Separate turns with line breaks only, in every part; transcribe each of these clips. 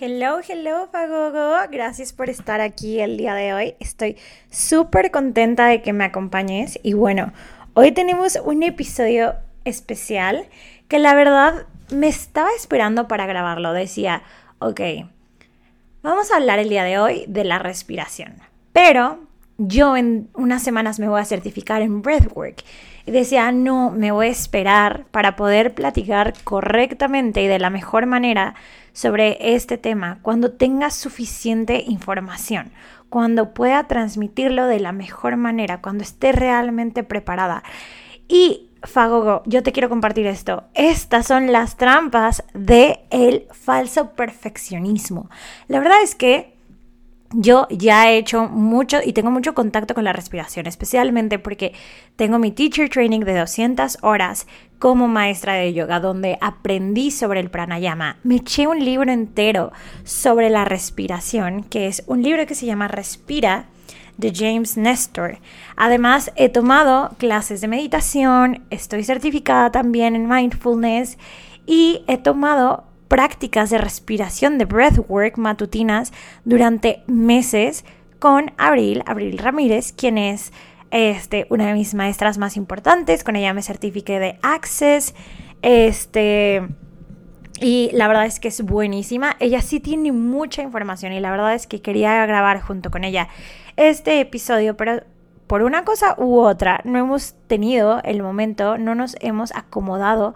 Hello, hello, Fagogo. Gracias por estar aquí el día de hoy. Estoy súper contenta de que me acompañes. Y bueno, hoy tenemos un episodio especial que la verdad me estaba esperando para grabarlo. Decía, ok, vamos a hablar el día de hoy de la respiración. Pero yo en unas semanas me voy a certificar en Breathwork. Y decía, no, me voy a esperar para poder platicar correctamente y de la mejor manera sobre este tema cuando tenga suficiente información, cuando pueda transmitirlo de la mejor manera, cuando esté realmente preparada. Y Fagogo, yo te quiero compartir esto. Estas son las trampas de el falso perfeccionismo. La verdad es que yo ya he hecho mucho y tengo mucho contacto con la respiración, especialmente porque tengo mi teacher training de 200 horas como maestra de yoga, donde aprendí sobre el pranayama. Me eché un libro entero sobre la respiración, que es un libro que se llama Respira de James Nestor. Además, he tomado clases de meditación, estoy certificada también en mindfulness y he tomado prácticas de respiración de breathwork matutinas durante meses con Abril, Abril Ramírez, quien es este, una de mis maestras más importantes. Con ella me certifiqué de Access. Este. Y la verdad es que es buenísima. Ella sí tiene mucha información y la verdad es que quería grabar junto con ella este episodio, pero por una cosa u otra no hemos tenido el momento, no nos hemos acomodado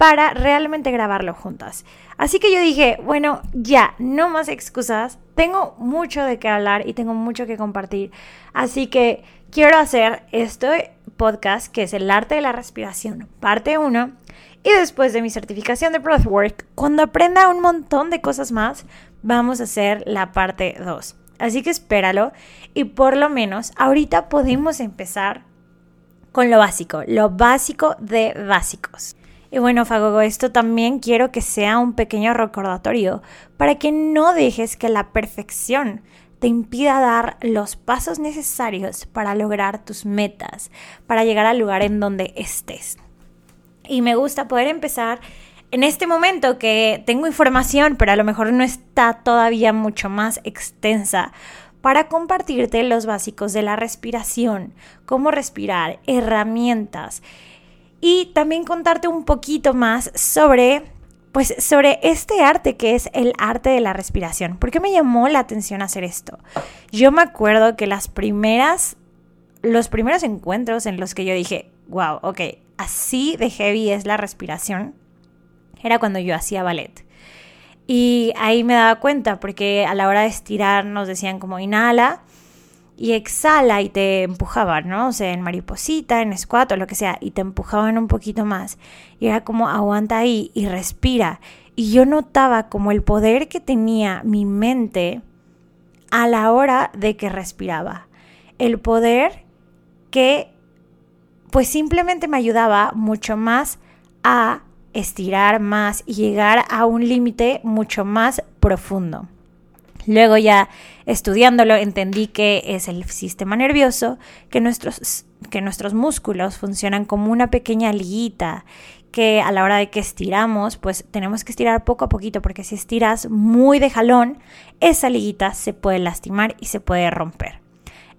para realmente grabarlo juntas. Así que yo dije, bueno, ya, no más excusas, tengo mucho de qué hablar y tengo mucho que compartir. Así que quiero hacer este podcast que es el arte de la respiración, parte 1. Y después de mi certificación de Breathwork, cuando aprenda un montón de cosas más, vamos a hacer la parte 2. Así que espéralo y por lo menos ahorita podemos empezar con lo básico, lo básico de básicos. Y bueno, Fagogo, esto también quiero que sea un pequeño recordatorio para que no dejes que la perfección te impida dar los pasos necesarios para lograr tus metas, para llegar al lugar en donde estés. Y me gusta poder empezar en este momento que tengo información, pero a lo mejor no está todavía mucho más extensa, para compartirte los básicos de la respiración, cómo respirar, herramientas y también contarte un poquito más sobre pues sobre este arte que es el arte de la respiración. ¿Por qué me llamó la atención hacer esto? Yo me acuerdo que las primeras los primeros encuentros en los que yo dije, wow, ok, así de heavy es la respiración, era cuando yo hacía ballet. Y ahí me daba cuenta, porque a la hora de estirar nos decían como inhala, y exhala y te empujaban, ¿no? O sea, en mariposita, en squat o lo que sea, y te empujaban un poquito más. Y era como aguanta ahí y respira. Y yo notaba como el poder que tenía mi mente a la hora de que respiraba. El poder que pues simplemente me ayudaba mucho más a estirar más y llegar a un límite mucho más profundo. Luego ya estudiándolo entendí que es el sistema nervioso, que nuestros, que nuestros músculos funcionan como una pequeña liguita que a la hora de que estiramos, pues tenemos que estirar poco a poquito porque si estiras muy de jalón, esa liguita se puede lastimar y se puede romper.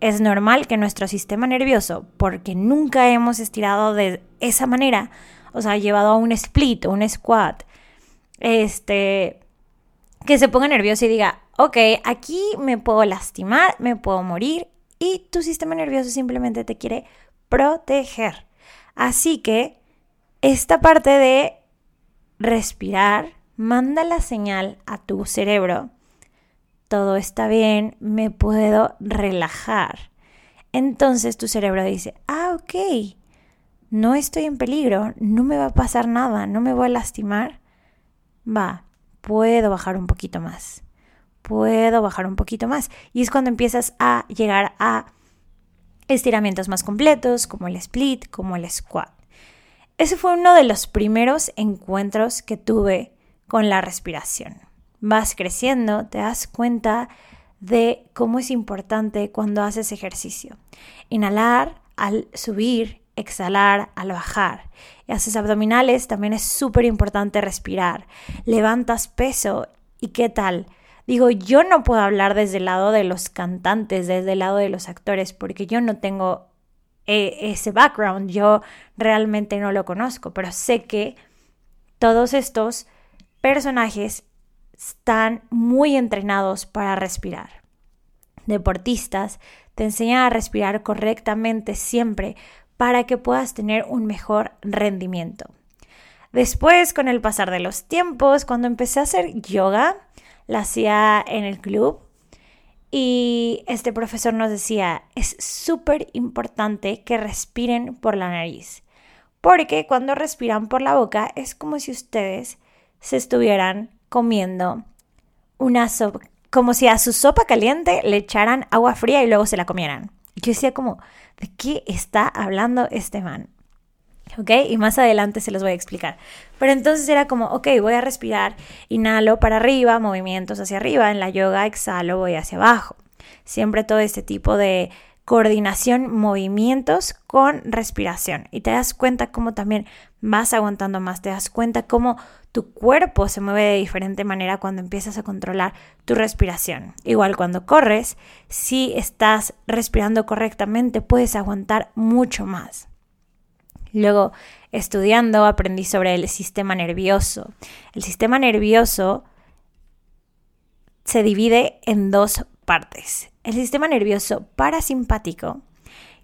Es normal que nuestro sistema nervioso, porque nunca hemos estirado de esa manera, o sea, llevado a un split un squat, este, que se ponga nervioso y diga, ok, aquí me puedo lastimar, me puedo morir y tu sistema nervioso simplemente te quiere proteger. Así que esta parte de respirar manda la señal a tu cerebro. Todo está bien, me puedo relajar. Entonces tu cerebro dice, ah, ok, no estoy en peligro, no me va a pasar nada, no me voy a lastimar. Va, puedo bajar un poquito más, puedo bajar un poquito más. Y es cuando empiezas a llegar a estiramientos más completos como el split, como el squat. Ese fue uno de los primeros encuentros que tuve con la respiración. Vas creciendo, te das cuenta de cómo es importante cuando haces ejercicio. Inhalar al subir, exhalar al bajar. Haces abdominales, también es súper importante respirar. Levantas peso y qué tal. Digo, yo no puedo hablar desde el lado de los cantantes, desde el lado de los actores, porque yo no tengo eh, ese background, yo realmente no lo conozco, pero sé que todos estos personajes están muy entrenados para respirar. Deportistas te enseñan a respirar correctamente siempre para que puedas tener un mejor rendimiento. Después, con el pasar de los tiempos, cuando empecé a hacer yoga, la hacía en el club y este profesor nos decía, es súper importante que respiren por la nariz, porque cuando respiran por la boca es como si ustedes se estuvieran comiendo una sopa, como si a su sopa caliente le echaran agua fría y luego se la comieran. Yo decía como, ¿de qué está hablando este man? ¿Ok? Y más adelante se los voy a explicar. Pero entonces era como, ok, voy a respirar, inhalo para arriba, movimientos hacia arriba, en la yoga exhalo, voy hacia abajo. Siempre todo este tipo de coordinación, movimientos con respiración. Y te das cuenta cómo también vas aguantando más, te das cuenta cómo tu cuerpo se mueve de diferente manera cuando empiezas a controlar tu respiración. Igual cuando corres, si estás respirando correctamente, puedes aguantar mucho más. Luego, estudiando, aprendí sobre el sistema nervioso. El sistema nervioso se divide en dos partes. El sistema nervioso parasimpático,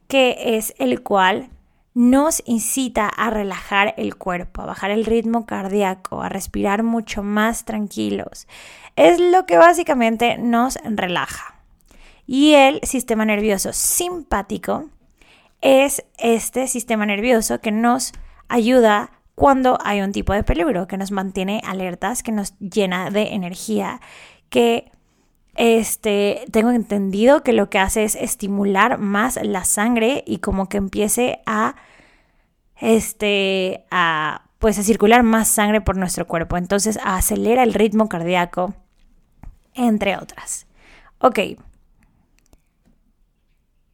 que es el cual nos incita a relajar el cuerpo, a bajar el ritmo cardíaco, a respirar mucho más tranquilos. Es lo que básicamente nos relaja. Y el sistema nervioso simpático es este sistema nervioso que nos ayuda cuando hay un tipo de peligro, que nos mantiene alertas, que nos llena de energía, que este, tengo entendido que lo que hace es estimular más la sangre y como que empiece a, este, a, pues a circular más sangre por nuestro cuerpo. Entonces acelera el ritmo cardíaco, entre otras. Ok,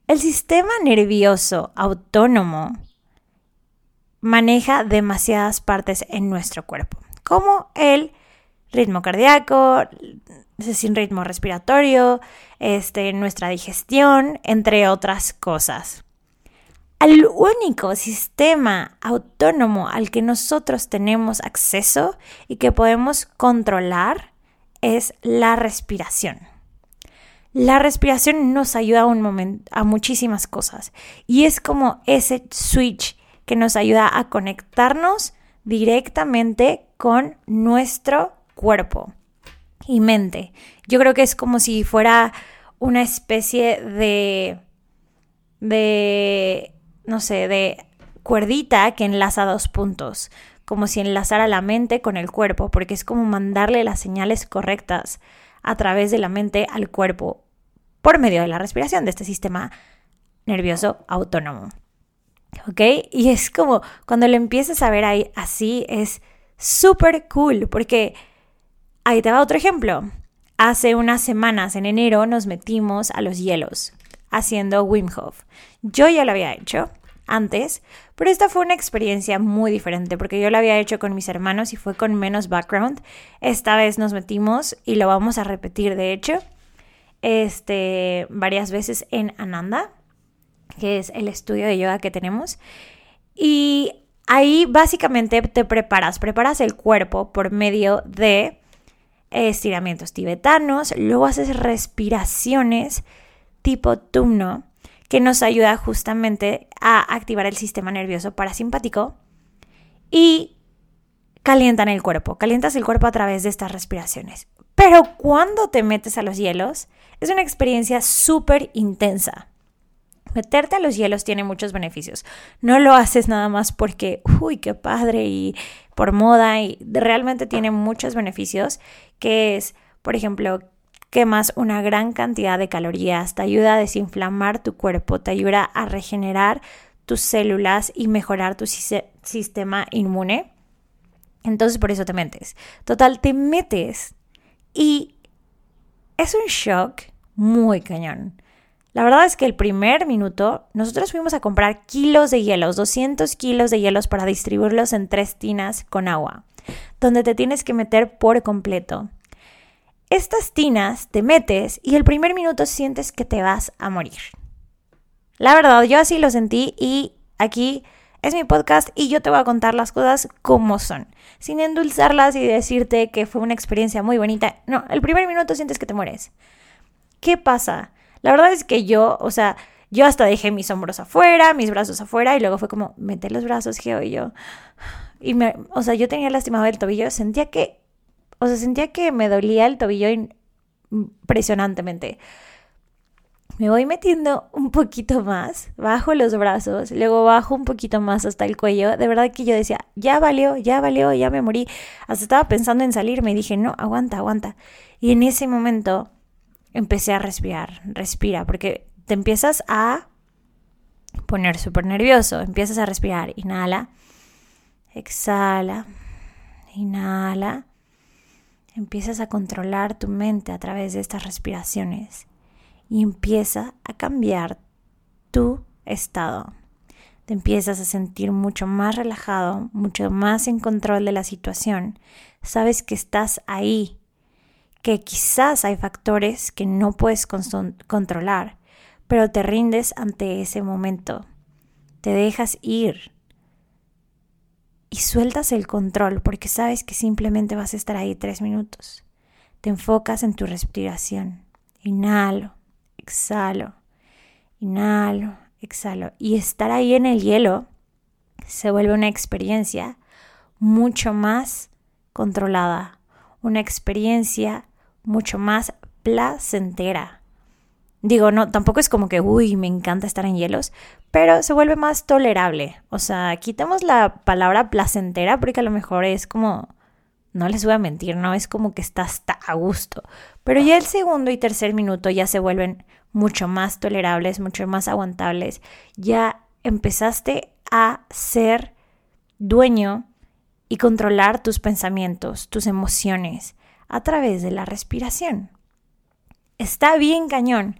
el sistema nervioso autónomo maneja demasiadas partes en nuestro cuerpo, como el ritmo cardíaco, sin ritmo respiratorio, este, nuestra digestión, entre otras cosas. El único sistema autónomo al que nosotros tenemos acceso y que podemos controlar es la respiración. La respiración nos ayuda a, un a muchísimas cosas y es como ese switch que nos ayuda a conectarnos directamente con nuestro cuerpo y mente. Yo creo que es como si fuera una especie de, de, no sé, de cuerdita que enlaza dos puntos, como si enlazara la mente con el cuerpo, porque es como mandarle las señales correctas a través de la mente al cuerpo por medio de la respiración de este sistema nervioso autónomo. ¿Ok? Y es como cuando lo empiezas a ver ahí así, es súper cool, porque ahí te va otro ejemplo. Hace unas semanas, en enero, nos metimos a los hielos haciendo Wim Hof. Yo ya lo había hecho antes, pero esta fue una experiencia muy diferente porque yo lo había hecho con mis hermanos y fue con menos background. Esta vez nos metimos y lo vamos a repetir, de hecho este, varias veces en Ananda, que es el estudio de yoga que tenemos. Y ahí básicamente te preparas, preparas el cuerpo por medio de estiramientos tibetanos, luego haces respiraciones tipo tumno, que nos ayuda justamente a activar el sistema nervioso parasimpático y calientan el cuerpo, calientas el cuerpo a través de estas respiraciones. Pero cuando te metes a los hielos, es una experiencia súper intensa. Meterte a los hielos tiene muchos beneficios. No lo haces nada más porque, uy, qué padre y por moda y realmente tiene muchos beneficios, que es, por ejemplo, quemas una gran cantidad de calorías, te ayuda a desinflamar tu cuerpo, te ayuda a regenerar tus células y mejorar tu sistema inmune. Entonces por eso te metes. Total, te metes y es un shock muy cañón. La verdad es que el primer minuto nosotros fuimos a comprar kilos de hielos, 200 kilos de hielos para distribuirlos en tres tinas con agua, donde te tienes que meter por completo. Estas tinas te metes y el primer minuto sientes que te vas a morir. La verdad, yo así lo sentí y aquí es mi podcast y yo te voy a contar las cosas como son, sin endulzarlas y decirte que fue una experiencia muy bonita. No, el primer minuto sientes que te mueres. ¿Qué pasa? La verdad es que yo, o sea, yo hasta dejé mis hombros afuera, mis brazos afuera y luego fue como, mete los brazos, Geo, y yo. Y me, o sea, yo tenía lastimado el tobillo, sentía que, o sea, sentía que me dolía el tobillo impresionantemente me voy metiendo un poquito más, bajo los brazos, luego bajo un poquito más hasta el cuello. De verdad que yo decía, ya valió, ya valió, ya me morí. Hasta estaba pensando en salir, me dije, no, aguanta, aguanta. Y en ese momento empecé a respirar, respira, porque te empiezas a poner súper nervioso, empiezas a respirar, inhala, exhala, inhala. Empiezas a controlar tu mente a través de estas respiraciones y empieza a cambiar tu estado. Te empiezas a sentir mucho más relajado, mucho más en control de la situación. Sabes que estás ahí, que quizás hay factores que no puedes controlar, pero te rindes ante ese momento. Te dejas ir y sueltas el control porque sabes que simplemente vas a estar ahí tres minutos. Te enfocas en tu respiración. Inhalo exhalo, inhalo, exhalo. Y estar ahí en el hielo se vuelve una experiencia mucho más controlada, una experiencia mucho más placentera. Digo, no, tampoco es como que, uy, me encanta estar en hielos, pero se vuelve más tolerable. O sea, quitamos la palabra placentera porque a lo mejor es como, no les voy a mentir, no es como que estás a gusto. Pero ya el segundo y tercer minuto ya se vuelven mucho más tolerables, mucho más aguantables. Ya empezaste a ser dueño y controlar tus pensamientos, tus emociones a través de la respiración. Está bien cañón.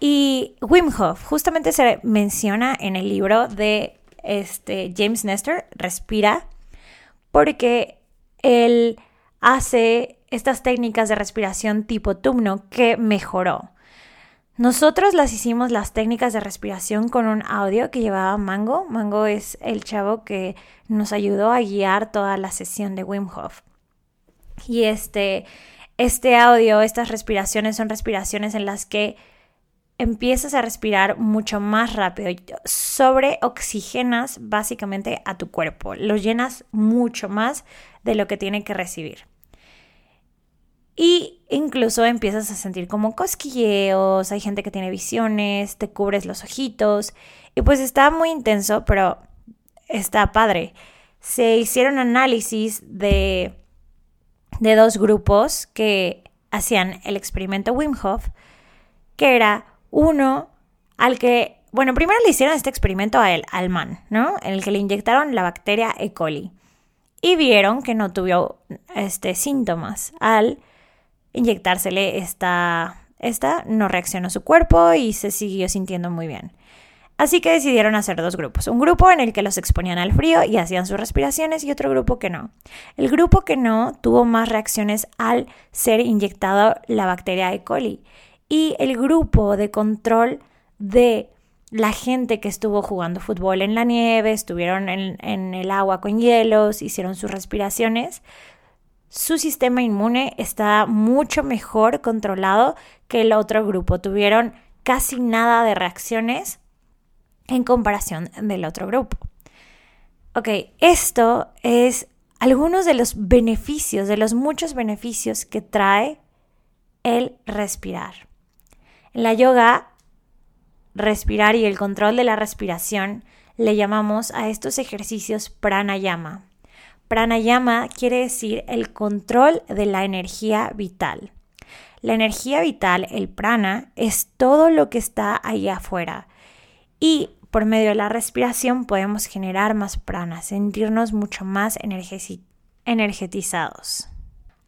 Y Wim Hof justamente se menciona en el libro de este, James Nestor, Respira, porque él hace estas técnicas de respiración tipo Tumno que mejoró. Nosotros las hicimos las técnicas de respiración con un audio que llevaba Mango. Mango es el chavo que nos ayudó a guiar toda la sesión de Wim Hof. Y este, este audio, estas respiraciones son respiraciones en las que empiezas a respirar mucho más rápido, sobre oxigenas básicamente a tu cuerpo, lo llenas mucho más de lo que tiene que recibir. Y incluso empiezas a sentir como cosquilleos, hay gente que tiene visiones, te cubres los ojitos y pues está muy intenso, pero está padre. Se hicieron análisis de, de dos grupos que hacían el experimento Wim Hof, que era uno al que, bueno, primero le hicieron este experimento a él, al man, ¿no? En el que le inyectaron la bacteria E. coli y vieron que no tuvo este, síntomas al inyectársele esta, esta no reaccionó su cuerpo y se siguió sintiendo muy bien. Así que decidieron hacer dos grupos. Un grupo en el que los exponían al frío y hacían sus respiraciones y otro grupo que no. El grupo que no tuvo más reacciones al ser inyectado la bacteria E. coli. Y el grupo de control de la gente que estuvo jugando fútbol en la nieve, estuvieron en, el agua con hielos, hicieron sus respiraciones, su sistema inmune está mucho mejor controlado que el otro grupo. Tuvieron casi nada de reacciones en comparación del otro grupo. Ok, esto es algunos de los beneficios, de los muchos beneficios que trae el respirar. En la yoga, respirar y el control de la respiración le llamamos a estos ejercicios pranayama. Pranayama quiere decir el control de la energía vital. La energía vital, el prana, es todo lo que está ahí afuera. Y por medio de la respiración podemos generar más prana, sentirnos mucho más energetizados.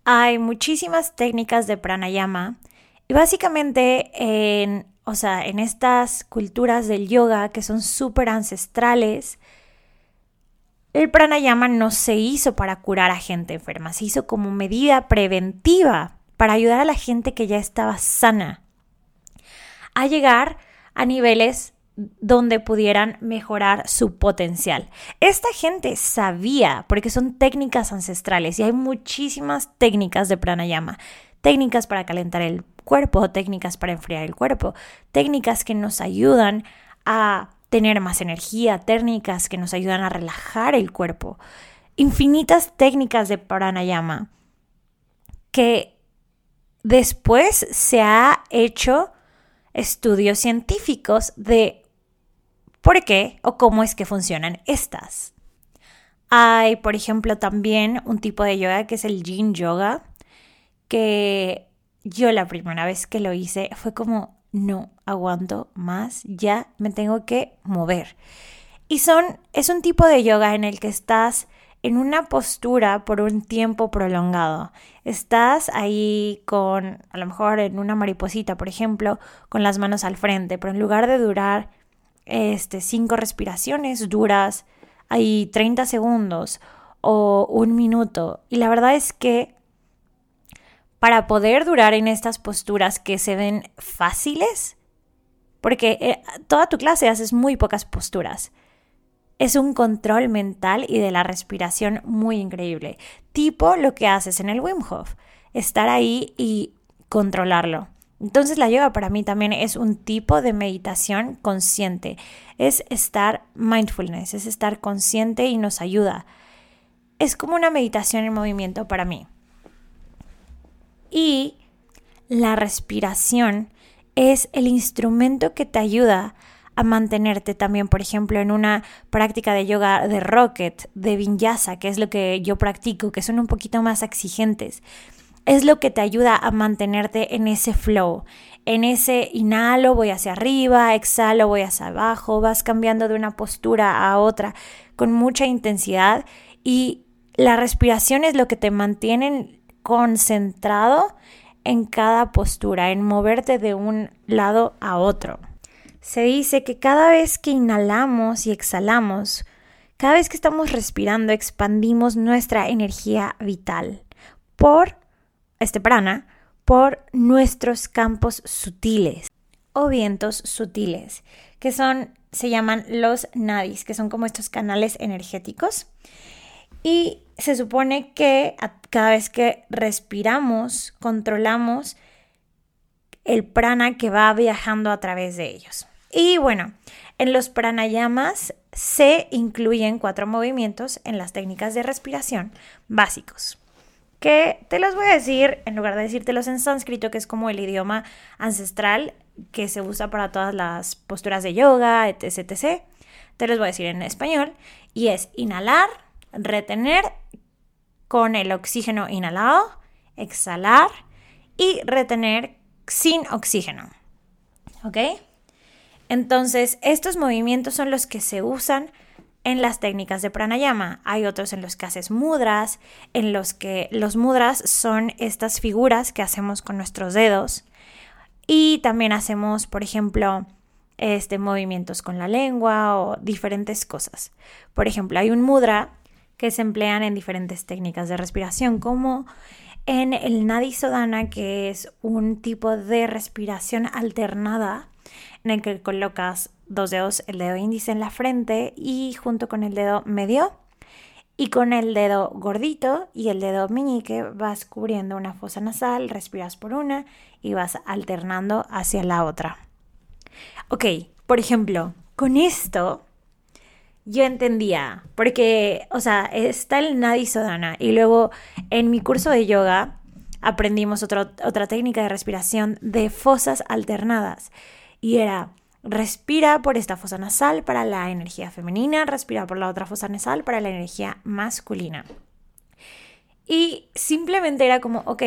Hay muchísimas técnicas de pranayama y básicamente en, o sea, en estas culturas del yoga que son súper ancestrales, el pranayama no se hizo para curar a gente enferma, se hizo como medida preventiva para ayudar a la gente que ya estaba sana a llegar a niveles donde pudieran mejorar su potencial. Esta gente sabía, porque son técnicas ancestrales y hay muchísimas técnicas de pranayama, técnicas para calentar el cuerpo, técnicas para enfriar el cuerpo, técnicas que nos ayudan a tener más energía, técnicas que nos ayudan a relajar el cuerpo, infinitas técnicas de pranayama que después se ha hecho estudios científicos de por qué o cómo es que funcionan estas. Hay, por ejemplo, también un tipo de yoga que es el yin yoga, que yo la primera vez que lo hice fue como no aguanto más, ya me tengo que mover. Y son, es un tipo de yoga en el que estás en una postura por un tiempo prolongado. Estás ahí con, a lo mejor en una mariposita, por ejemplo, con las manos al frente, pero en lugar de durar este, cinco respiraciones, duras ahí 30 segundos o un minuto. Y la verdad es que para poder durar en estas posturas que se ven fáciles, porque eh, toda tu clase haces muy pocas posturas. Es un control mental y de la respiración muy increíble, tipo lo que haces en el Wim Hof, estar ahí y controlarlo. Entonces la yoga para mí también es un tipo de meditación consciente, es estar mindfulness, es estar consciente y nos ayuda. Es como una meditación en movimiento para mí. Y la respiración es el instrumento que te ayuda a mantenerte también, por ejemplo, en una práctica de yoga de rocket, de vinyasa, que es lo que yo practico, que son un poquito más exigentes. Es lo que te ayuda a mantenerte en ese flow, en ese inhalo, voy hacia arriba, exhalo, voy hacia abajo, vas cambiando de una postura a otra con mucha intensidad y la respiración es lo que te mantiene concentrado en cada postura, en moverte de un lado a otro. Se dice que cada vez que inhalamos y exhalamos, cada vez que estamos respirando, expandimos nuestra energía vital por este prana, por nuestros campos sutiles o vientos sutiles, que son, se llaman los nadis, que son como estos canales energéticos. Y se supone que cada vez que respiramos, controlamos el prana que va viajando a través de ellos. Y bueno, en los pranayamas se incluyen cuatro movimientos en las técnicas de respiración básicos. Que te los voy a decir, en lugar de decírtelos en sánscrito, que es como el idioma ancestral que se usa para todas las posturas de yoga, etc. etc. Te los voy a decir en español. Y es inhalar, retener con el oxígeno inhalado, exhalar y retener sin oxígeno. ¿Ok? Entonces, estos movimientos son los que se usan en las técnicas de pranayama. Hay otros en los que haces mudras, en los que los mudras son estas figuras que hacemos con nuestros dedos. Y también hacemos, por ejemplo, este, movimientos con la lengua o diferentes cosas. Por ejemplo, hay un mudra que se emplean en diferentes técnicas de respiración, como en el Nadi Sodhana, que es un tipo de respiración alternada en el que colocas dos dedos, el dedo índice en la frente y junto con el dedo medio y con el dedo gordito y el dedo meñique vas cubriendo una fosa nasal, respiras por una y vas alternando hacia la otra. Ok, por ejemplo, con esto yo entendía, porque, o sea, está el Nadi Sodhana y luego en mi curso de yoga aprendimos otra técnica de respiración de fosas alternadas y era respira por esta fosa nasal para la energía femenina, respira por la otra fosa nasal para la energía masculina. Y simplemente era como, ok,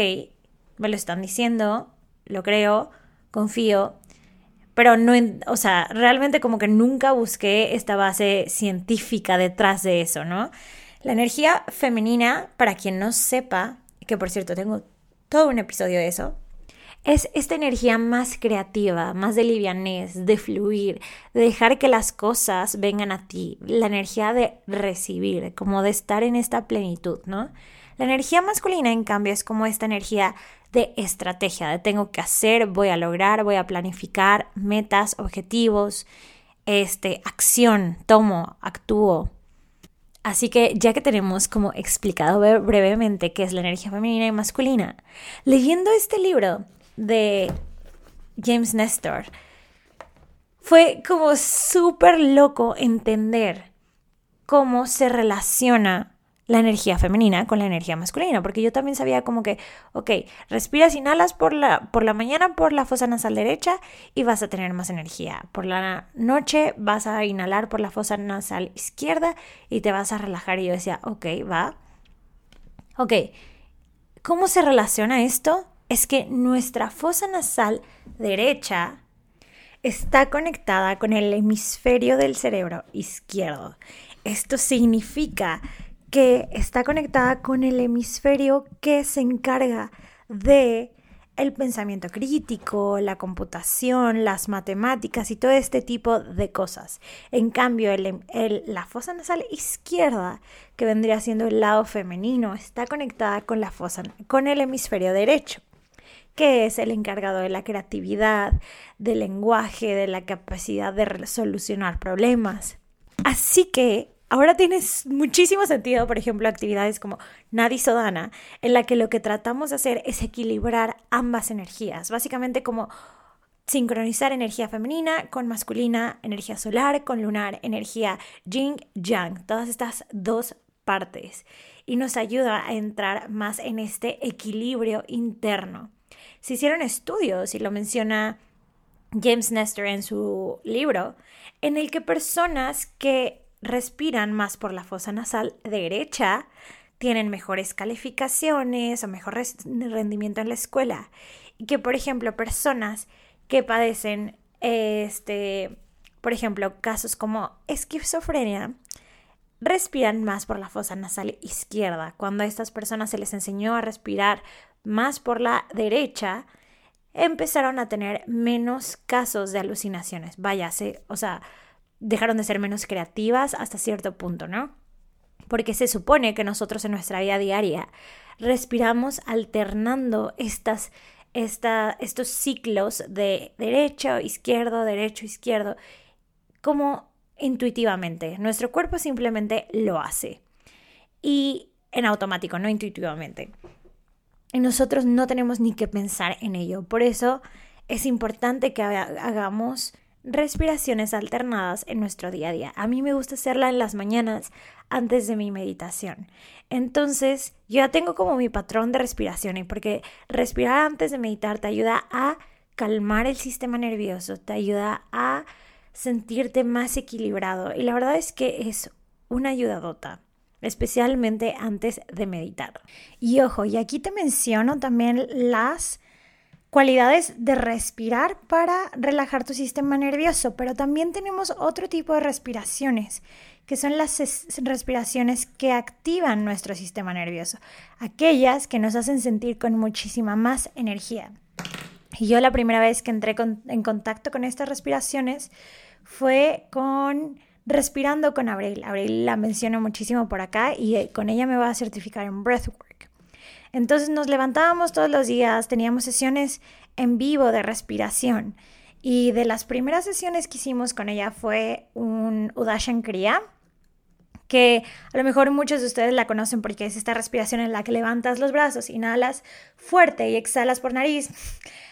me lo están diciendo, lo creo, confío, pero no, o sea, realmente como que nunca busqué esta base científica detrás de eso, ¿no? La energía femenina, para quien no sepa, que por cierto tengo todo un episodio de eso, es esta energía más creativa, más de livianez, de fluir, de dejar que las cosas vengan a ti, la energía de recibir, como de estar en esta plenitud, ¿no? La energía masculina, en cambio, es como esta energía de estrategia, de tengo que hacer, voy a lograr, voy a planificar metas, objetivos, este, acción, tomo, actúo. Así que ya que tenemos como explicado brevemente qué es la energía femenina y masculina, leyendo este libro de James Nestor, fue como súper loco entender cómo se relaciona la energía femenina con la energía masculina, porque yo también sabía como que, ok, respiras, inhalas por la, por la mañana por la fosa nasal derecha y vas a tener más energía. Por la noche vas a inhalar por la fosa nasal izquierda y te vas a relajar. Y yo decía, ok, va. Ok, ¿cómo se relaciona esto? Es que nuestra fosa nasal derecha está conectada con el hemisferio del cerebro izquierdo. Esto significa que está conectada con el hemisferio que se encarga de el pensamiento crítico, la computación, las matemáticas y todo este tipo de cosas. En cambio, la fosa nasal izquierda, que vendría siendo el lado femenino, está conectada con la fosa, con el hemisferio derecho, que es el encargado de la creatividad, del lenguaje, de la capacidad de solucionar problemas. Así que Ahora tiene muchísimo sentido, por ejemplo, actividades como Nadi Sodana, en la que lo que tratamos de hacer es equilibrar ambas energías, básicamente como sincronizar energía femenina con masculina, energía solar con lunar, energía yin yang, todas estas dos partes y nos ayuda a entrar más en este equilibrio interno. Se hicieron estudios y lo menciona James Nestor en su libro, en el que personas que respiran más por la fosa nasal derecha, tienen mejores calificaciones o mejor rendimiento en la escuela. Y que, por ejemplo, personas que padecen, este, por ejemplo, casos como esquizofrenia, respiran más por la fosa nasal izquierda. Cuando a estas personas se les enseñó a respirar más por la derecha, empezaron a tener menos casos de alucinaciones. Vaya, o sea, dejaron de ser menos creativas hasta cierto punto, ¿no? Porque se supone que nosotros en nuestra vida diaria respiramos alternando estas, estos ciclos de derecho, izquierdo, derecho, izquierdo, como intuitivamente. Nuestro cuerpo simplemente lo hace. Y en automático, no intuitivamente. Y nosotros no tenemos ni que pensar en ello. Por eso es importante que hagamos respiraciones alternadas en nuestro día a día. A mí me gusta hacerla en las mañanas antes de mi meditación. Entonces, yo ya tengo como mi patrón de respiración y porque respirar antes de meditar te ayuda a calmar el sistema nervioso, te ayuda a sentirte más equilibrado y la verdad es que es una ayudadota especialmente antes de meditar. Y ojo, y aquí te menciono también las cualidades de respirar para relajar tu sistema nervioso, pero también tenemos otro tipo de respiraciones, que son las respiraciones que activan nuestro sistema nervioso, aquellas que nos hacen sentir con muchísima más energía. Y yo la primera vez que entré en contacto con estas respiraciones fue con respirando con Abril. Abril la menciono muchísimo por acá y eh, con ella me va a certificar en Breathwork. Entonces nos levantábamos todos los días, teníamos sesiones en vivo de respiración. Y de las primeras sesiones que hicimos con ella fue un Udashan Kriya, que a lo mejor muchos de ustedes la conocen porque es esta respiración en la que levantas los brazos, inhalas fuerte y exhalas por nariz,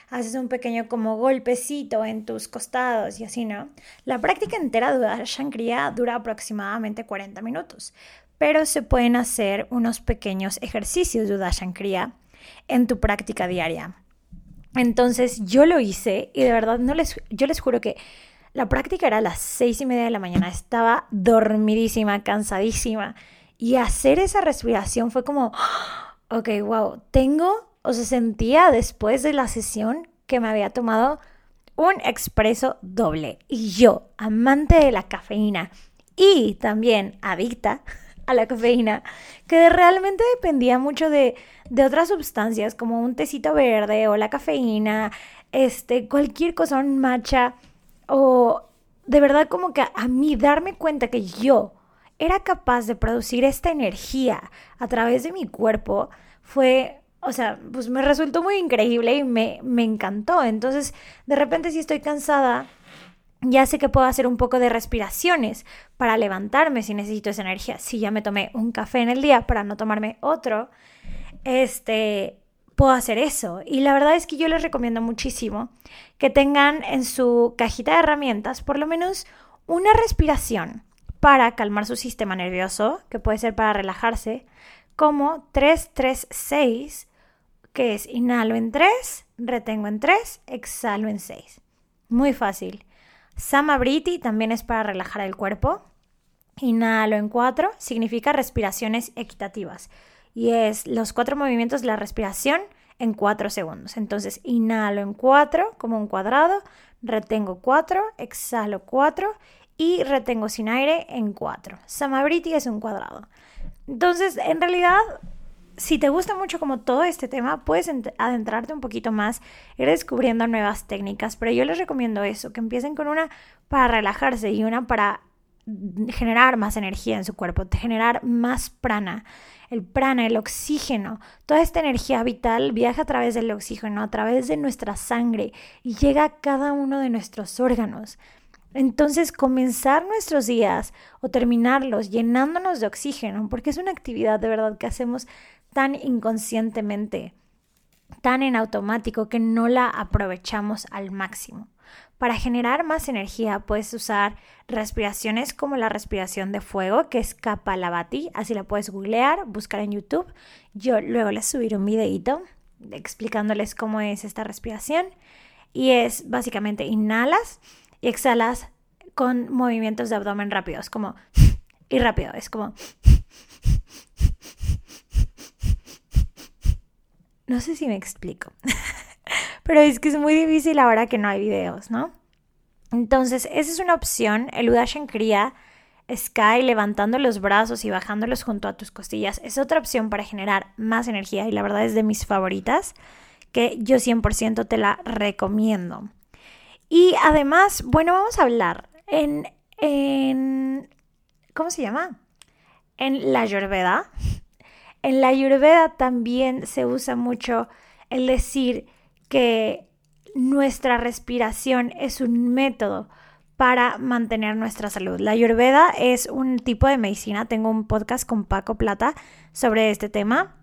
haces un pequeño como golpecito en tus costados y así, ¿no? La práctica entera de Kriya dura aproximadamente 40 minutos, pero se pueden hacer unos pequeños ejercicios de Kriya en tu práctica diaria. Entonces yo lo hice y de verdad no les, yo les juro que la práctica era a las seis y media de la mañana, estaba dormidísima, cansadísima y hacer esa respiración fue como, ok, wow, tengo, o se sentía después de la sesión que me había tomado un expreso doble. Y yo, amante de la cafeína y también adicta a la cafeína, que realmente dependía mucho de, de otras sustancias como un tecito verde o la cafeína, este, cualquier cosa, un matcha o de verdad como que a mí darme cuenta que yo era capaz de producir esta energía a través de mi cuerpo fue, o sea, pues me resultó muy increíble y me, me encantó. Entonces, de repente si estoy cansada, ya sé que puedo hacer un poco de respiraciones para levantarme si necesito esa energía. Si ya me tomé un café en el día para no tomarme otro, este, puedo hacer eso. Y la verdad es que yo les recomiendo muchísimo que tengan en su cajita de herramientas por lo menos una respiración para calmar su sistema nervioso, que puede ser para relajarse, como 336, que es inhalo en 3, retengo en 3, exhalo en 6. Muy fácil. Samabriti también es para relajar el cuerpo. Inhalo en 4 significa respiraciones equitativas y es los cuatro movimientos de la respiración en cuatro segundos. Entonces, inhalo en cuatro como un cuadrado, retengo cuatro, exhalo cuatro y retengo sin aire en cuatro. Samabriti es un cuadrado. Entonces, en realidad, si te gusta mucho como todo este tema, puedes adentrarte un poquito más, ir descubriendo nuevas técnicas, pero yo les recomiendo eso, que empiecen con una para relajarse y una para generar más energía en su cuerpo, generar más prana el prana, el oxígeno, toda esta energía vital viaja a través del oxígeno, a través de nuestra sangre y llega a cada uno de nuestros órganos. Entonces, comenzar nuestros días o terminarlos llenándonos de oxígeno, porque es una actividad de verdad que hacemos tan inconscientemente, tan en automático que no la aprovechamos al máximo. Para generar más energía puedes usar respiraciones como la respiración de fuego, que es Kapalabhati, así la puedes googlear, buscar en YouTube. Yo luego les subiré un videito explicándoles cómo es esta respiración y es básicamente inhalas y exhalas con movimientos de abdomen rápidos, como y rápido, es como No sé si me explico. Pero es que es muy difícil ahora que no hay videos, ¿no? Entonces, esa es una opción. El Udashan Kriya Sky levantando los brazos y bajándolos junto a tus costillas es otra opción para generar más energía y la verdad es de mis favoritas que yo 100% te la recomiendo. Y además, bueno, vamos a hablar en, en ¿cómo se llama? En la Ayurveda. En la Ayurveda también se usa mucho el decir que nuestra respiración es un método para mantener nuestra salud. La ayurveda es un tipo de medicina, tengo un podcast con Paco Plata sobre este tema.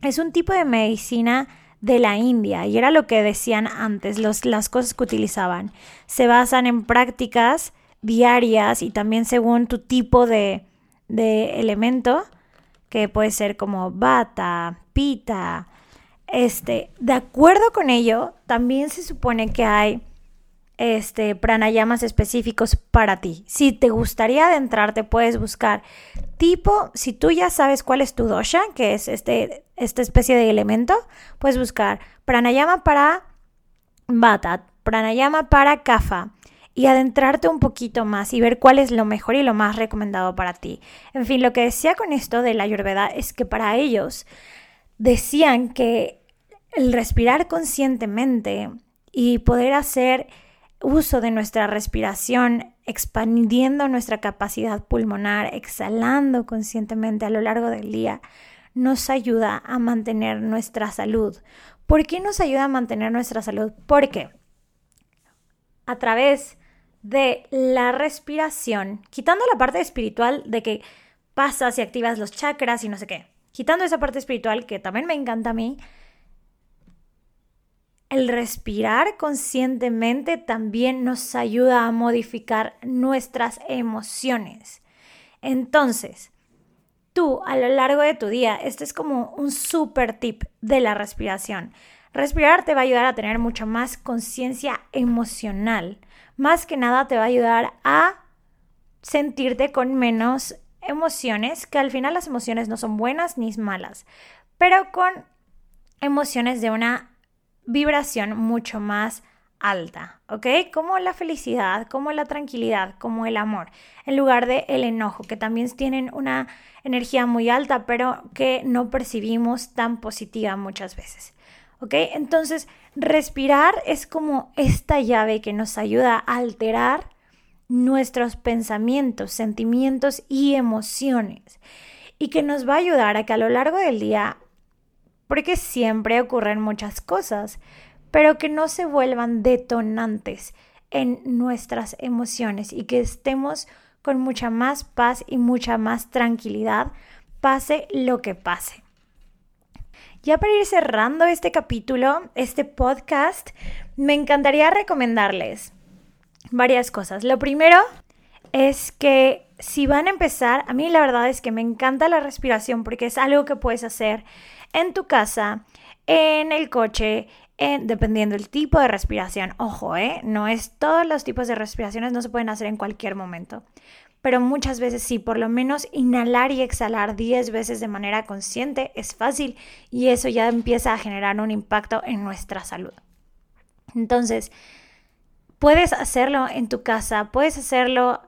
Es un tipo de medicina de la India y era lo que decían antes, las cosas que utilizaban. Se basan en prácticas diarias y también según tu tipo de, de elemento, que puede ser como bata, pita, este, de acuerdo con ello, también se supone que hay este, pranayamas específicos para ti. Si te gustaría adentrarte, puedes buscar tipo, si tú ya sabes cuál es tu dosha, que es este, esta especie de elemento, puedes buscar pranayama para bata, pranayama para kafa y adentrarte un poquito más y ver cuál es lo mejor y lo más recomendado para ti. En fin, lo que decía con esto de la ayurveda es que para ellos decían que el respirar conscientemente y poder hacer uso de nuestra respiración, expandiendo nuestra capacidad pulmonar, exhalando conscientemente a lo largo del día, nos ayuda a mantener nuestra salud. ¿Por qué nos ayuda a mantener nuestra salud? Porque a través de la respiración, quitando la parte espiritual de que pasas y activas los chakras y no sé qué, quitando esa parte espiritual que también me encanta a mí, el respirar conscientemente también nos ayuda a modificar nuestras emociones. Entonces, tú a lo largo de tu día, este es como un super tip de la respiración. Respirar te va a ayudar a tener mucha más conciencia emocional. Más que nada te va a ayudar a sentirte con menos emociones, que al final las emociones no son buenas ni malas, pero con emociones de una vibración mucho más alta, ¿ok? Como la felicidad, como la tranquilidad, como el amor, en lugar de el enojo, que también tienen una energía muy alta, pero que no percibimos tan positiva muchas veces, Entonces, respirar es como esta llave que nos ayuda a alterar nuestros pensamientos, sentimientos y emociones y que nos va a ayudar a que a lo largo del día, porque siempre ocurren muchas cosas, pero que no se vuelvan detonantes en nuestras emociones y que estemos con mucha más paz y mucha más tranquilidad, pase lo que pase. Ya para ir cerrando este capítulo, este podcast, me encantaría recomendarles varias cosas. Lo primero es que si van a empezar, a mí la verdad es que me encanta la respiración porque es algo que puedes hacer en tu casa, en el coche, dependiendo del tipo de respiración. Ojo, ¿eh? No es todos los tipos de respiraciones, no se pueden hacer en cualquier momento. Pero muchas veces sí, por lo menos inhalar y exhalar 10 veces de manera consciente es fácil y eso ya empieza a generar un impacto en nuestra salud. Entonces, puedes hacerlo en tu casa, puedes hacerlo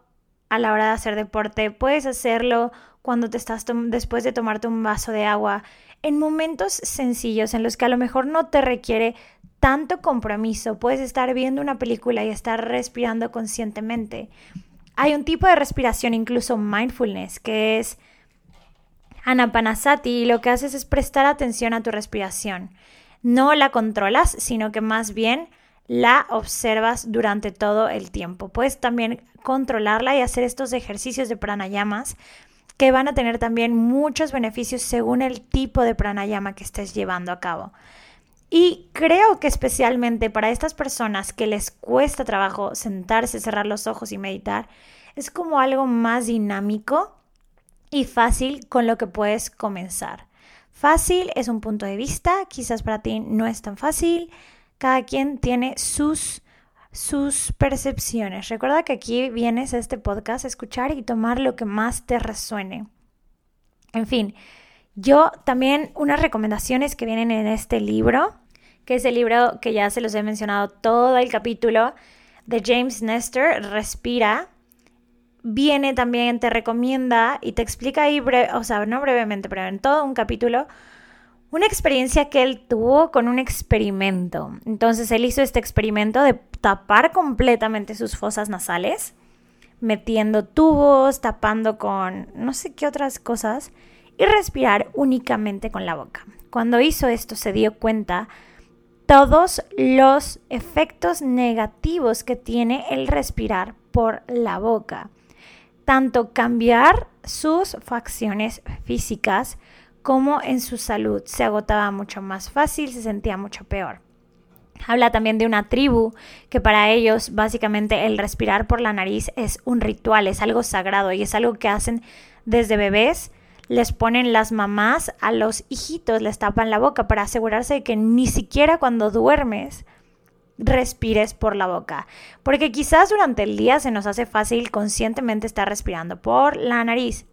a la hora de hacer deporte, puedes hacerlo cuando te estás después de tomarte un vaso de agua, en momentos sencillos en los que a lo mejor no te requiere tanto compromiso, puedes estar viendo una película y estar respirando conscientemente. Hay un tipo de respiración, incluso mindfulness, que es anapanasati y lo que haces es prestar atención a tu respiración. No la controlas, sino que más bien la observas durante todo el tiempo. Puedes también controlarla y hacer estos ejercicios de pranayamas que van a tener también muchos beneficios según el tipo de pranayama que estés llevando a cabo. Y creo que especialmente para estas personas que les cuesta trabajo sentarse, cerrar los ojos y meditar, es como algo más dinámico y fácil con lo que puedes comenzar. Fácil es un punto de vista, quizás para ti no es tan fácil. Cada quien tiene sus sus percepciones. Recuerda que aquí vienes a este podcast a escuchar y tomar lo que más te resuene. En fin, yo también unas recomendaciones que vienen en este libro, que es el libro que ya se los he mencionado todo el capítulo, de James Nestor, Respira. Viene también, te recomienda y te explica ahí, o sea, no brevemente, pero en todo un capítulo, una experiencia que él tuvo con un experimento. Entonces él hizo este experimento de tapar completamente sus fosas nasales, metiendo tubos, tapando con no sé qué otras cosas y respirar únicamente con la boca. Cuando hizo esto se dio cuenta todos los efectos negativos que tiene el respirar por la boca. Tanto cambiar sus facciones físicas como en su salud. Se agotaba mucho más fácil, se sentía mucho peor. Habla también de una tribu que para ellos básicamente el respirar por la nariz es un ritual, es algo sagrado y es algo que hacen desde bebés. Les ponen las mamás a los hijitos, les tapan la boca para asegurarse de que ni siquiera cuando duermes respires por la boca. Porque quizás durante el día se nos hace fácil conscientemente estar respirando por la nariz.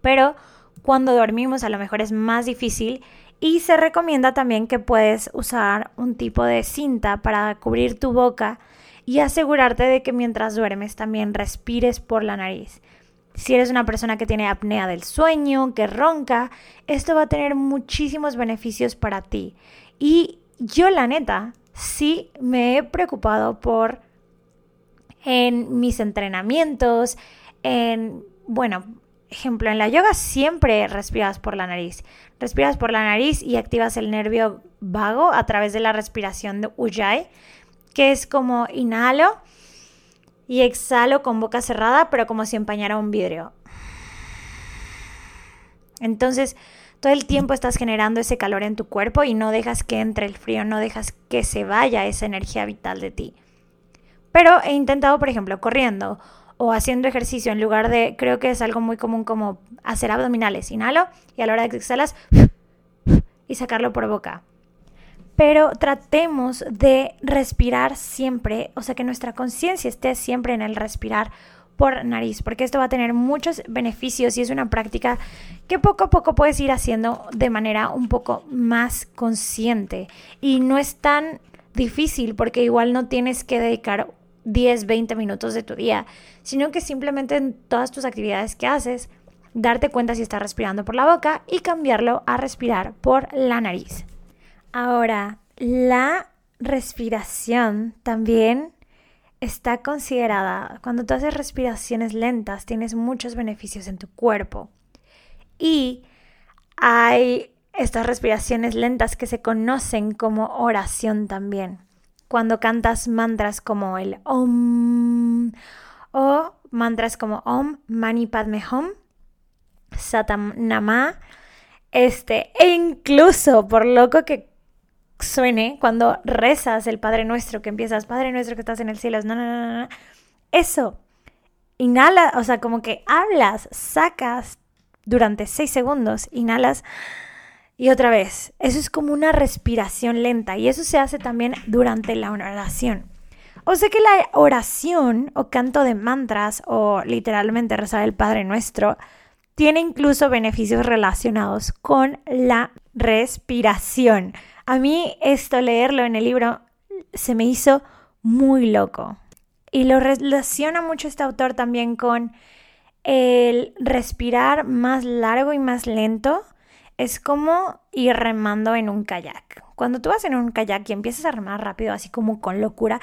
Pero cuando dormimos a lo mejor es más difícil y se recomienda también que puedes usar un tipo de cinta para cubrir tu boca y asegurarte de que mientras duermes también respires por la nariz. Si eres una persona que tiene apnea del sueño, que ronca, esto va a tener muchísimos beneficios para ti. Y yo la neta, sí me he preocupado por en mis entrenamientos, en, bueno, ejemplo, en la yoga siempre respiras por la nariz. Respiras por la nariz y activas el nervio vago a través de la respiración de Ujjayi, que es como inhalo y exhalo con boca cerrada, pero como si empañara un vidrio. Entonces, todo el tiempo estás generando ese calor en tu cuerpo y no dejas que entre el frío, no dejas que se vaya esa energía vital de ti. Pero he intentado, por ejemplo, corriendo o haciendo ejercicio en lugar de, creo que es algo muy común como hacer abdominales. Inhalo y a la hora de que exhalas y sacarlo por boca. Pero tratemos de respirar siempre, o sea, que nuestra conciencia esté siempre en el respirar por nariz, porque esto va a tener muchos beneficios y es una práctica que poco a poco puedes ir haciendo de manera un poco más consciente. Y no es tan difícil porque igual no tienes que dedicar 10, 20 minutos de tu día, sino que simplemente en todas tus actividades que haces, darte cuenta si estás respirando por la boca y cambiarlo a respirar por la nariz. Ahora, la respiración también está considerada, cuando tú haces respiraciones lentas, tienes muchos beneficios en tu cuerpo. Y hay estas respiraciones lentas que se conocen como oración también. Cuando cantas mantras como el Om o mantras como Om, Mani Padme Hum, Satam Nama, este, e incluso por loco que suene cuando rezas el Padre Nuestro, que empiezas, Padre Nuestro que estás en el cielo, no, no, no, no. Eso, inhala, o sea, como que hablas, sacas durante seis segundos, inhalas y otra vez. Eso es como una respiración lenta y eso se hace también durante la oración. O sea que la oración o canto de mantras o literalmente rezar el Padre Nuestro tiene incluso beneficios relacionados con la respiración. A mí esto, leerlo en el libro, se me hizo muy loco. Y lo relaciona mucho este autor también con el respirar más largo y más lento. Es como ir remando en un kayak. Cuando tú vas en un kayak y empiezas a remar rápido, así como con locura,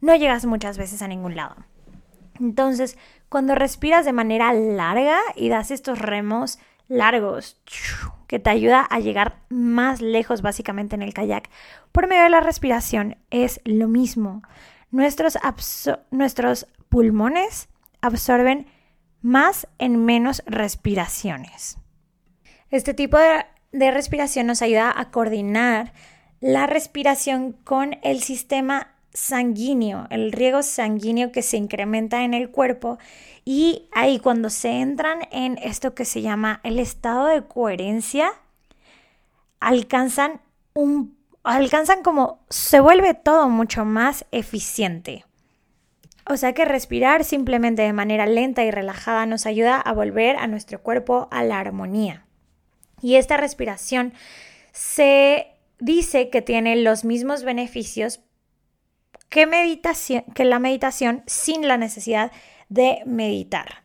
no llegas muchas veces a ningún lado. Entonces, cuando respiras de manera larga y das estos remos largos que te ayuda a llegar más lejos básicamente en el kayak. Por medio de la respiración es lo mismo. Nuestros, nuestros pulmones absorben más en menos respiraciones. Este tipo de, de respiración nos ayuda a coordinar la respiración con el sistema sanguíneo, el riego sanguíneo que se incrementa en el cuerpo y ahí cuando se entran en esto que se llama el estado de coherencia, alcanzan un alcanzan como se vuelve todo mucho más eficiente. O sea que respirar simplemente de manera lenta y relajada nos ayuda a volver a nuestro cuerpo a la armonía. Y esta respiración se dice que tiene los mismos beneficios que, meditación, que la meditación sin la necesidad de meditar.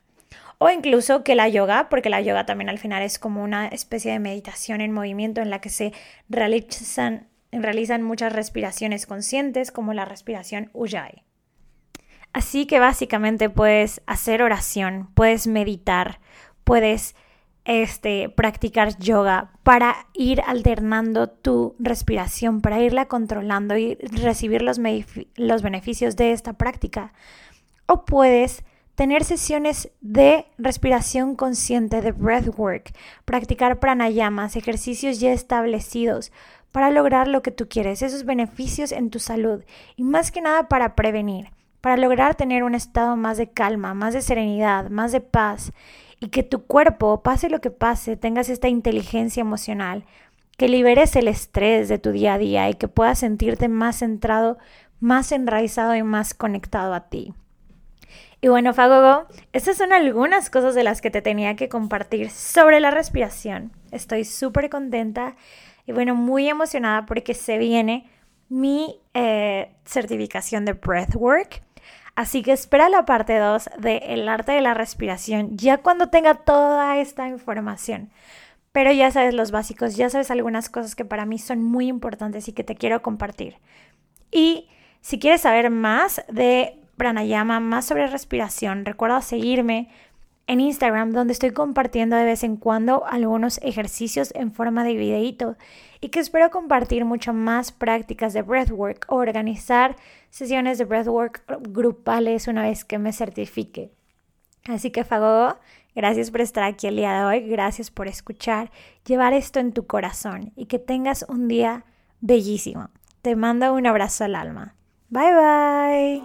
O incluso que la yoga, porque la yoga también al final es como una especie de meditación en movimiento en la que se realizan, realizan muchas respiraciones conscientes, como la respiración Ujjayi. Así que básicamente puedes hacer oración, puedes meditar, puedes este, practicar yoga para ir alternando tu respiración, para irla controlando y recibir los, los beneficios de esta práctica. O puedes tener sesiones de respiración consciente, de breathwork, practicar pranayamas, ejercicios ya establecidos para lograr lo que tú quieres, esos beneficios en tu salud y más que nada para prevenir, para lograr tener un estado más de calma, más de serenidad, más de paz y que tu cuerpo, pase lo que pase, tengas esta inteligencia emocional, que liberes el estrés de tu día a día y que puedas sentirte más centrado, más enraizado y más conectado a ti. Y bueno, Fagogo, estas son algunas cosas de las que te tenía que compartir sobre la respiración. Estoy súper contenta y bueno, muy emocionada porque se viene mi eh, certificación de Breathwork. Así que espera la parte 2 de El arte de la respiración ya cuando tenga toda esta información. Pero ya sabes los básicos, ya sabes algunas cosas que para mí son muy importantes y que te quiero compartir. Y si quieres saber más de pranayama, más sobre respiración, recuerda seguirme en Instagram donde estoy compartiendo de vez en cuando algunos ejercicios en forma de videíto y que espero compartir mucho más prácticas de breathwork o organizar sesiones de breathwork grupales una vez que me certifique. Así que Fagogo, gracias por estar aquí el día de hoy, gracias por escuchar, llevar esto en tu corazón y que tengas un día bellísimo. Te mando un abrazo al alma. Bye bye.